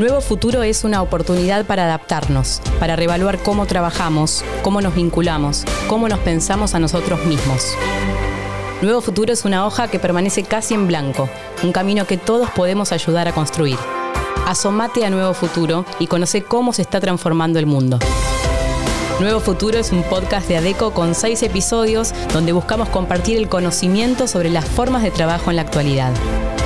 Nuevo Futuro es una oportunidad para adaptarnos, para reevaluar cómo trabajamos, cómo nos vinculamos, cómo nos pensamos a nosotros mismos. Nuevo Futuro es una hoja que permanece casi en blanco, un camino que todos podemos ayudar a construir. Asomate a Nuevo Futuro y conoce cómo se está transformando el mundo. Nuevo Futuro es un podcast de ADECO con seis episodios donde buscamos compartir el conocimiento sobre las formas de trabajo en la actualidad.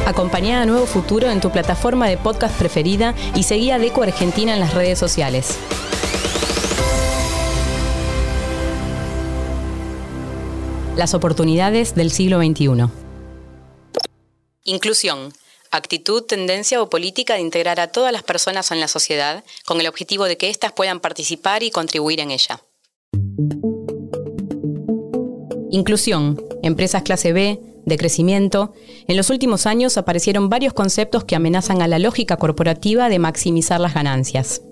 Acompañá a Nuevo Futuro en tu plataforma de podcast preferida y seguí a Deco Argentina en las redes sociales. Las oportunidades del siglo XXI. Inclusión. Actitud, tendencia o política de integrar a todas las personas en la sociedad con el objetivo de que éstas puedan participar y contribuir en ella. Inclusión. Empresas clase B, de crecimiento, en los últimos años aparecieron varios conceptos que amenazan a la lógica corporativa de maximizar las ganancias.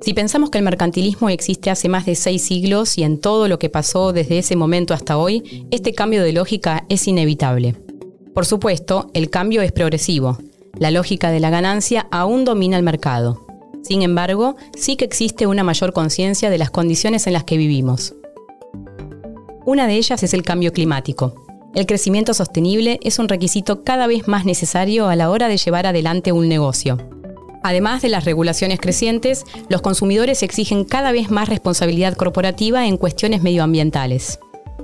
Si pensamos que el mercantilismo existe hace más de seis siglos y en todo lo que pasó desde ese momento hasta hoy, este cambio de lógica es inevitable. Por supuesto, el cambio es progresivo. La lógica de la ganancia aún domina el mercado. Sin embargo, sí que existe una mayor conciencia de las condiciones en las que vivimos. Una de ellas es el cambio climático. El crecimiento sostenible es un requisito cada vez más necesario a la hora de llevar adelante un negocio. Además de las regulaciones crecientes, los consumidores exigen cada vez más responsabilidad corporativa en cuestiones medioambientales.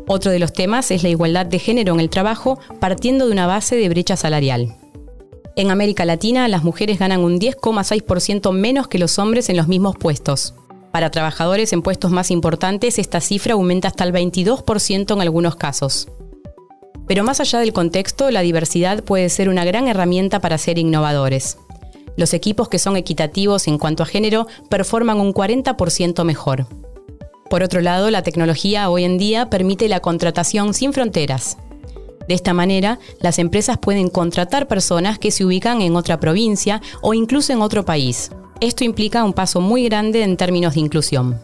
Otro de los temas es la igualdad de género en el trabajo, partiendo de una base de brecha salarial. En América Latina, las mujeres ganan un 10,6% menos que los hombres en los mismos puestos. Para trabajadores en puestos más importantes, esta cifra aumenta hasta el 22% en algunos casos. Pero más allá del contexto, la diversidad puede ser una gran herramienta para ser innovadores. Los equipos que son equitativos en cuanto a género performan un 40% mejor. Por otro lado, la tecnología hoy en día permite la contratación sin fronteras. De esta manera, las empresas pueden contratar personas que se ubican en otra provincia o incluso en otro país. Esto implica un paso muy grande en términos de inclusión.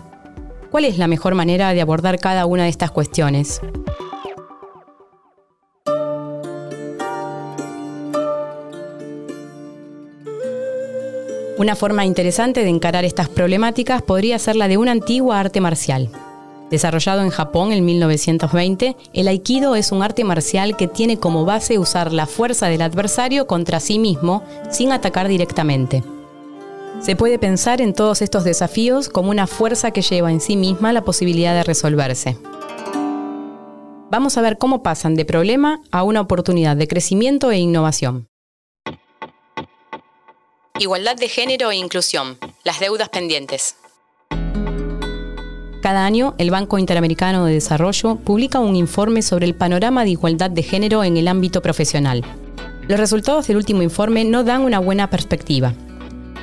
¿Cuál es la mejor manera de abordar cada una de estas cuestiones? Una forma interesante de encarar estas problemáticas podría ser la de una antigua arte marcial. Desarrollado en Japón en 1920, el aikido es un arte marcial que tiene como base usar la fuerza del adversario contra sí mismo sin atacar directamente. Se puede pensar en todos estos desafíos como una fuerza que lleva en sí misma la posibilidad de resolverse. Vamos a ver cómo pasan de problema a una oportunidad de crecimiento e innovación. Igualdad de género e inclusión. Las deudas pendientes. Cada año, el Banco Interamericano de Desarrollo publica un informe sobre el panorama de igualdad de género en el ámbito profesional. Los resultados del último informe no dan una buena perspectiva.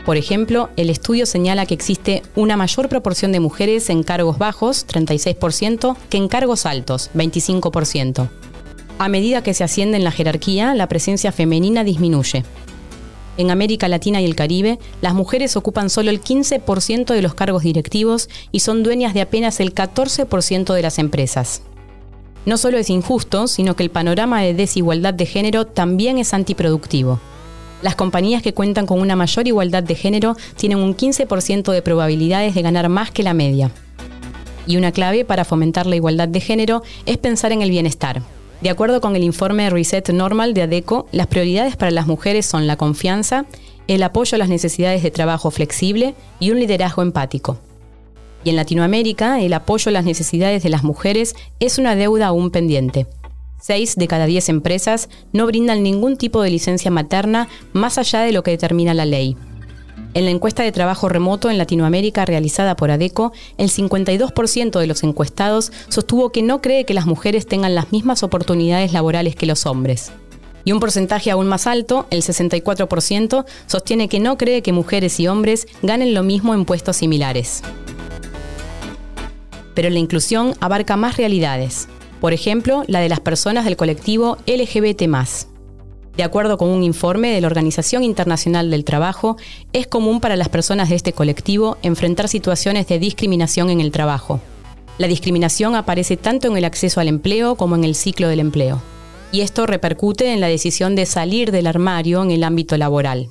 Por ejemplo, el estudio señala que existe una mayor proporción de mujeres en cargos bajos, 36%, que en cargos altos, 25%. A medida que se asciende en la jerarquía, la presencia femenina disminuye. En América Latina y el Caribe, las mujeres ocupan solo el 15% de los cargos directivos y son dueñas de apenas el 14% de las empresas. No solo es injusto, sino que el panorama de desigualdad de género también es antiproductivo. Las compañías que cuentan con una mayor igualdad de género tienen un 15% de probabilidades de ganar más que la media. Y una clave para fomentar la igualdad de género es pensar en el bienestar. De acuerdo con el informe Reset Normal de ADECO, las prioridades para las mujeres son la confianza, el apoyo a las necesidades de trabajo flexible y un liderazgo empático. Y en Latinoamérica, el apoyo a las necesidades de las mujeres es una deuda aún pendiente. Seis de cada diez empresas no brindan ningún tipo de licencia materna más allá de lo que determina la ley. En la encuesta de trabajo remoto en Latinoamérica realizada por ADECO, el 52% de los encuestados sostuvo que no cree que las mujeres tengan las mismas oportunidades laborales que los hombres. Y un porcentaje aún más alto, el 64%, sostiene que no cree que mujeres y hombres ganen lo mismo en puestos similares. Pero la inclusión abarca más realidades. Por ejemplo, la de las personas del colectivo LGBT de acuerdo con un informe de la Organización Internacional del Trabajo, es común para las personas de este colectivo enfrentar situaciones de discriminación en el trabajo. La discriminación aparece tanto en el acceso al empleo como en el ciclo del empleo. Y esto repercute en la decisión de salir del armario en el ámbito laboral.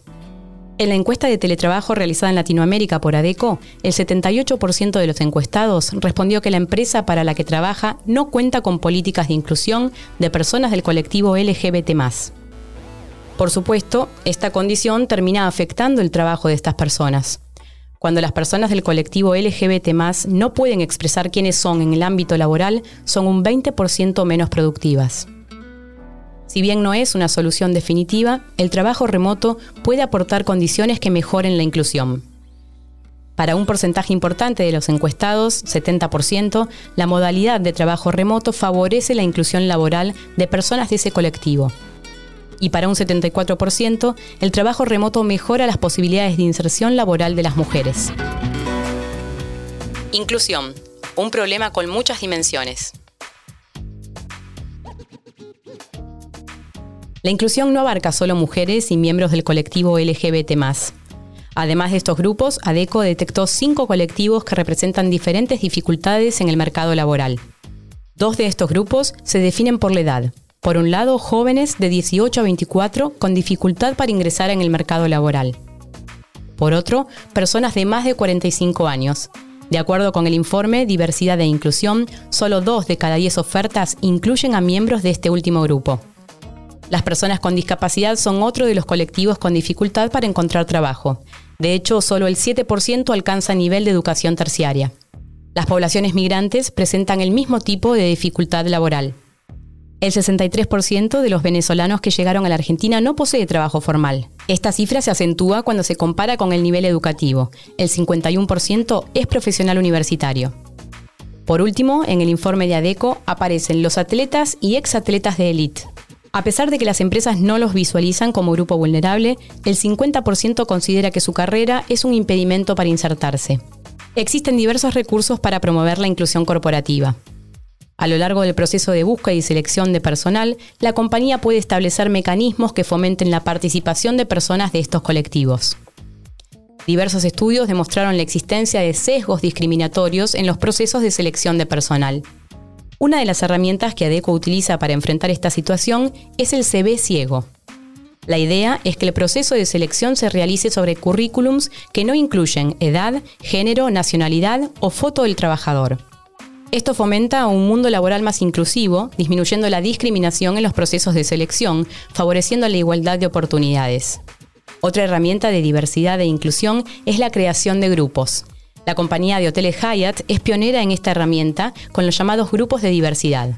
En la encuesta de teletrabajo realizada en Latinoamérica por ADECO, el 78% de los encuestados respondió que la empresa para la que trabaja no cuenta con políticas de inclusión de personas del colectivo LGBT. Por supuesto, esta condición termina afectando el trabajo de estas personas. Cuando las personas del colectivo LGBT no pueden expresar quiénes son en el ámbito laboral, son un 20% menos productivas. Si bien no es una solución definitiva, el trabajo remoto puede aportar condiciones que mejoren la inclusión. Para un porcentaje importante de los encuestados, 70%, la modalidad de trabajo remoto favorece la inclusión laboral de personas de ese colectivo. Y para un 74%, el trabajo remoto mejora las posibilidades de inserción laboral de las mujeres. Inclusión, un problema con muchas dimensiones. La inclusión no abarca solo mujeres y miembros del colectivo LGBT. Además de estos grupos, ADECO detectó cinco colectivos que representan diferentes dificultades en el mercado laboral. Dos de estos grupos se definen por la edad. Por un lado, jóvenes de 18 a 24 con dificultad para ingresar en el mercado laboral. Por otro, personas de más de 45 años. De acuerdo con el informe Diversidad e Inclusión, solo dos de cada diez ofertas incluyen a miembros de este último grupo. Las personas con discapacidad son otro de los colectivos con dificultad para encontrar trabajo. De hecho, solo el 7% alcanza nivel de educación terciaria. Las poblaciones migrantes presentan el mismo tipo de dificultad laboral. El 63% de los venezolanos que llegaron a la Argentina no posee trabajo formal. Esta cifra se acentúa cuando se compara con el nivel educativo. El 51% es profesional universitario. Por último, en el informe de ADECO aparecen los atletas y exatletas de élite. A pesar de que las empresas no los visualizan como grupo vulnerable, el 50% considera que su carrera es un impedimento para insertarse. Existen diversos recursos para promover la inclusión corporativa. A lo largo del proceso de búsqueda y selección de personal, la compañía puede establecer mecanismos que fomenten la participación de personas de estos colectivos. Diversos estudios demostraron la existencia de sesgos discriminatorios en los procesos de selección de personal. Una de las herramientas que ADECO utiliza para enfrentar esta situación es el CV ciego. La idea es que el proceso de selección se realice sobre currículums que no incluyen edad, género, nacionalidad o foto del trabajador. Esto fomenta un mundo laboral más inclusivo, disminuyendo la discriminación en los procesos de selección, favoreciendo la igualdad de oportunidades. Otra herramienta de diversidad e inclusión es la creación de grupos. La compañía de hoteles Hyatt es pionera en esta herramienta con los llamados grupos de diversidad.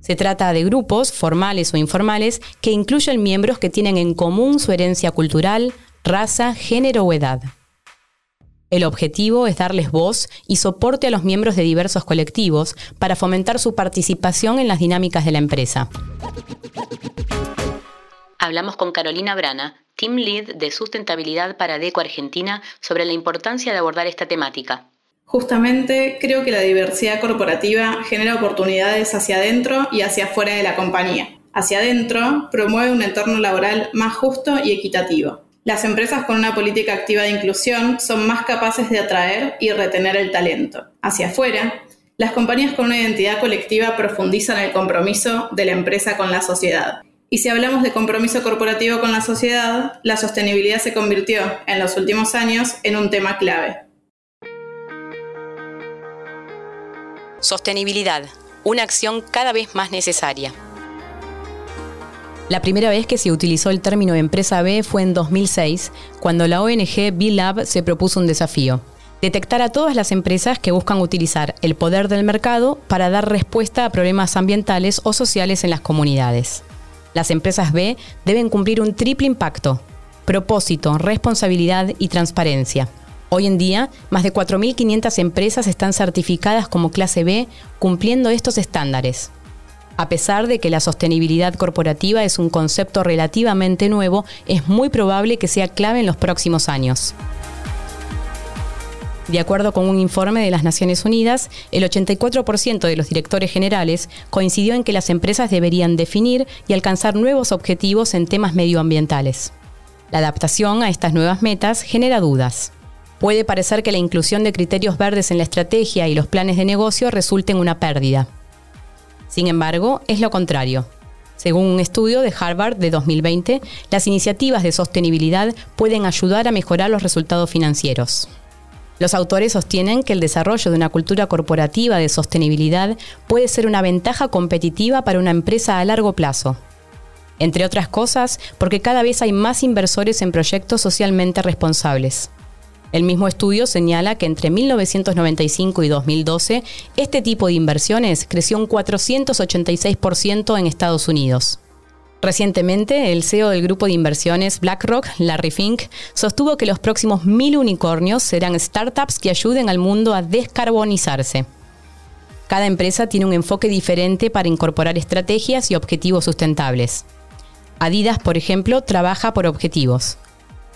Se trata de grupos, formales o informales, que incluyen miembros que tienen en común su herencia cultural, raza, género o edad. El objetivo es darles voz y soporte a los miembros de diversos colectivos para fomentar su participación en las dinámicas de la empresa. Hablamos con Carolina Brana, Team Lead de Sustentabilidad para DECO Argentina, sobre la importancia de abordar esta temática. Justamente creo que la diversidad corporativa genera oportunidades hacia adentro y hacia afuera de la compañía. Hacia adentro promueve un entorno laboral más justo y equitativo. Las empresas con una política activa de inclusión son más capaces de atraer y retener el talento. Hacia afuera, las compañías con una identidad colectiva profundizan el compromiso de la empresa con la sociedad y si hablamos de compromiso corporativo con la sociedad, la sostenibilidad se convirtió en los últimos años en un tema clave. Sostenibilidad, una acción cada vez más necesaria. La primera vez que se utilizó el término empresa B fue en 2006, cuando la ONG B-Lab se propuso un desafío. Detectar a todas las empresas que buscan utilizar el poder del mercado para dar respuesta a problemas ambientales o sociales en las comunidades. Las empresas B deben cumplir un triple impacto, propósito, responsabilidad y transparencia. Hoy en día, más de 4.500 empresas están certificadas como clase B cumpliendo estos estándares. A pesar de que la sostenibilidad corporativa es un concepto relativamente nuevo, es muy probable que sea clave en los próximos años. De acuerdo con un informe de las Naciones Unidas, el 84% de los directores generales coincidió en que las empresas deberían definir y alcanzar nuevos objetivos en temas medioambientales. La adaptación a estas nuevas metas genera dudas. Puede parecer que la inclusión de criterios verdes en la estrategia y los planes de negocio resulte en una pérdida. Sin embargo, es lo contrario. Según un estudio de Harvard de 2020, las iniciativas de sostenibilidad pueden ayudar a mejorar los resultados financieros. Los autores sostienen que el desarrollo de una cultura corporativa de sostenibilidad puede ser una ventaja competitiva para una empresa a largo plazo. Entre otras cosas, porque cada vez hay más inversores en proyectos socialmente responsables. El mismo estudio señala que entre 1995 y 2012, este tipo de inversiones creció un 486% en Estados Unidos. Recientemente, el CEO del grupo de inversiones BlackRock, Larry Fink, sostuvo que los próximos mil unicornios serán startups que ayuden al mundo a descarbonizarse. Cada empresa tiene un enfoque diferente para incorporar estrategias y objetivos sustentables. Adidas, por ejemplo, trabaja por objetivos.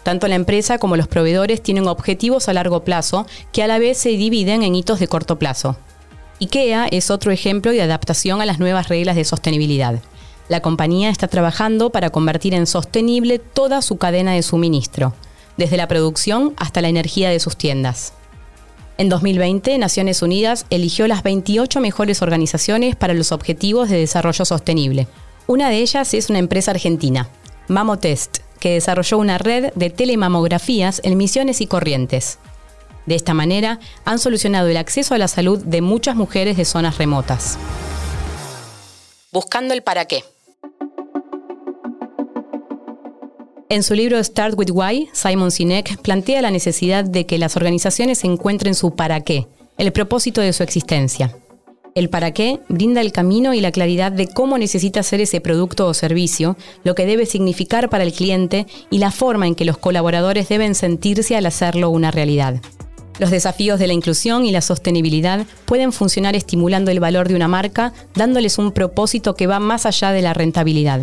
Tanto la empresa como los proveedores tienen objetivos a largo plazo que a la vez se dividen en hitos de corto plazo. IKEA es otro ejemplo de adaptación a las nuevas reglas de sostenibilidad. La compañía está trabajando para convertir en sostenible toda su cadena de suministro, desde la producción hasta la energía de sus tiendas. En 2020, Naciones Unidas eligió las 28 mejores organizaciones para los Objetivos de Desarrollo Sostenible. Una de ellas es una empresa argentina, Mamotest, que desarrolló una red de telemamografías en Misiones y Corrientes. De esta manera, han solucionado el acceso a la salud de muchas mujeres de zonas remotas. Buscando el para qué. En su libro Start with Why, Simon Sinek plantea la necesidad de que las organizaciones encuentren su para qué, el propósito de su existencia. El para qué brinda el camino y la claridad de cómo necesita ser ese producto o servicio, lo que debe significar para el cliente y la forma en que los colaboradores deben sentirse al hacerlo una realidad. Los desafíos de la inclusión y la sostenibilidad pueden funcionar estimulando el valor de una marca, dándoles un propósito que va más allá de la rentabilidad.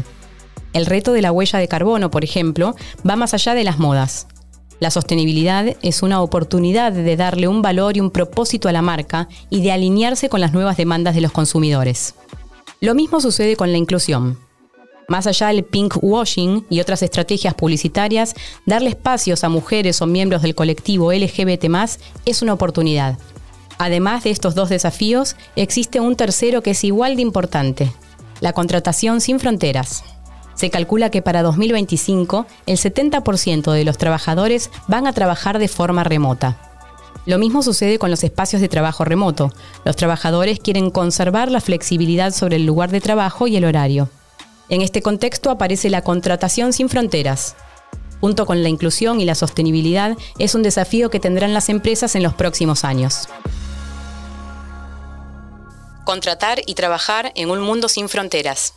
El reto de la huella de carbono, por ejemplo, va más allá de las modas. La sostenibilidad es una oportunidad de darle un valor y un propósito a la marca y de alinearse con las nuevas demandas de los consumidores. Lo mismo sucede con la inclusión. Más allá del pink washing y otras estrategias publicitarias, darle espacios a mujeres o miembros del colectivo LGBT es una oportunidad. Además de estos dos desafíos, existe un tercero que es igual de importante, la contratación sin fronteras. Se calcula que para 2025 el 70% de los trabajadores van a trabajar de forma remota. Lo mismo sucede con los espacios de trabajo remoto. Los trabajadores quieren conservar la flexibilidad sobre el lugar de trabajo y el horario. En este contexto aparece la contratación sin fronteras. Junto con la inclusión y la sostenibilidad, es un desafío que tendrán las empresas en los próximos años. Contratar y trabajar en un mundo sin fronteras.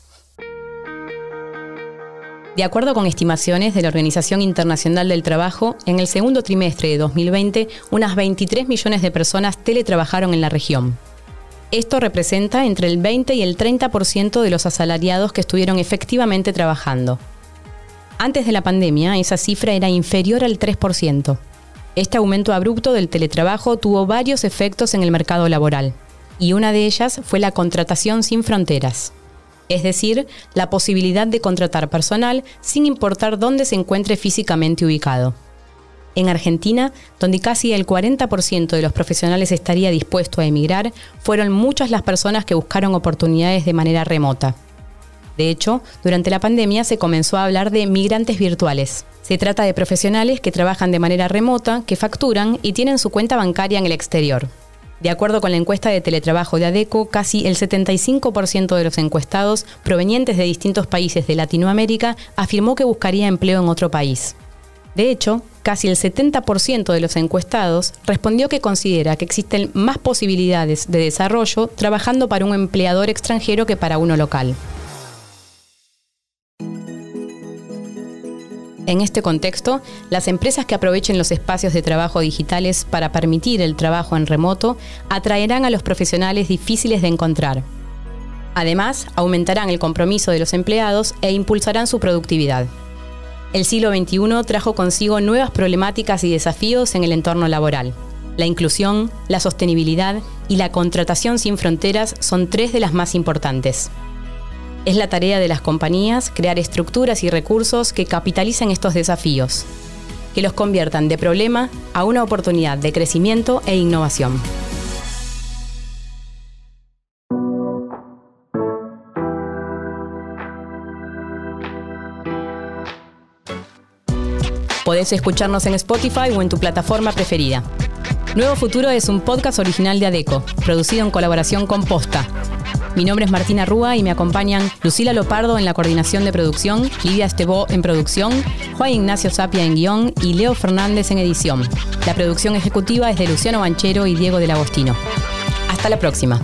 De acuerdo con estimaciones de la Organización Internacional del Trabajo, en el segundo trimestre de 2020, unas 23 millones de personas teletrabajaron en la región. Esto representa entre el 20 y el 30% de los asalariados que estuvieron efectivamente trabajando. Antes de la pandemia, esa cifra era inferior al 3%. Este aumento abrupto del teletrabajo tuvo varios efectos en el mercado laboral, y una de ellas fue la contratación sin fronteras es decir, la posibilidad de contratar personal sin importar dónde se encuentre físicamente ubicado. En Argentina, donde casi el 40% de los profesionales estaría dispuesto a emigrar, fueron muchas las personas que buscaron oportunidades de manera remota. De hecho, durante la pandemia se comenzó a hablar de migrantes virtuales. Se trata de profesionales que trabajan de manera remota, que facturan y tienen su cuenta bancaria en el exterior. De acuerdo con la encuesta de teletrabajo de ADECO, casi el 75% de los encuestados provenientes de distintos países de Latinoamérica afirmó que buscaría empleo en otro país. De hecho, casi el 70% de los encuestados respondió que considera que existen más posibilidades de desarrollo trabajando para un empleador extranjero que para uno local. En este contexto, las empresas que aprovechen los espacios de trabajo digitales para permitir el trabajo en remoto atraerán a los profesionales difíciles de encontrar. Además, aumentarán el compromiso de los empleados e impulsarán su productividad. El siglo XXI trajo consigo nuevas problemáticas y desafíos en el entorno laboral. La inclusión, la sostenibilidad y la contratación sin fronteras son tres de las más importantes. Es la tarea de las compañías crear estructuras y recursos que capitalicen estos desafíos, que los conviertan de problema a una oportunidad de crecimiento e innovación. Podés escucharnos en Spotify o en tu plataforma preferida. Nuevo Futuro es un podcast original de ADECO, producido en colaboración con Posta, mi nombre es Martina Rúa y me acompañan Lucila Lopardo en la coordinación de producción, Lidia Estebó en producción, Juan Ignacio Sapia en guion y Leo Fernández en edición. La producción ejecutiva es de Luciano Banchero y Diego del Agostino. Hasta la próxima.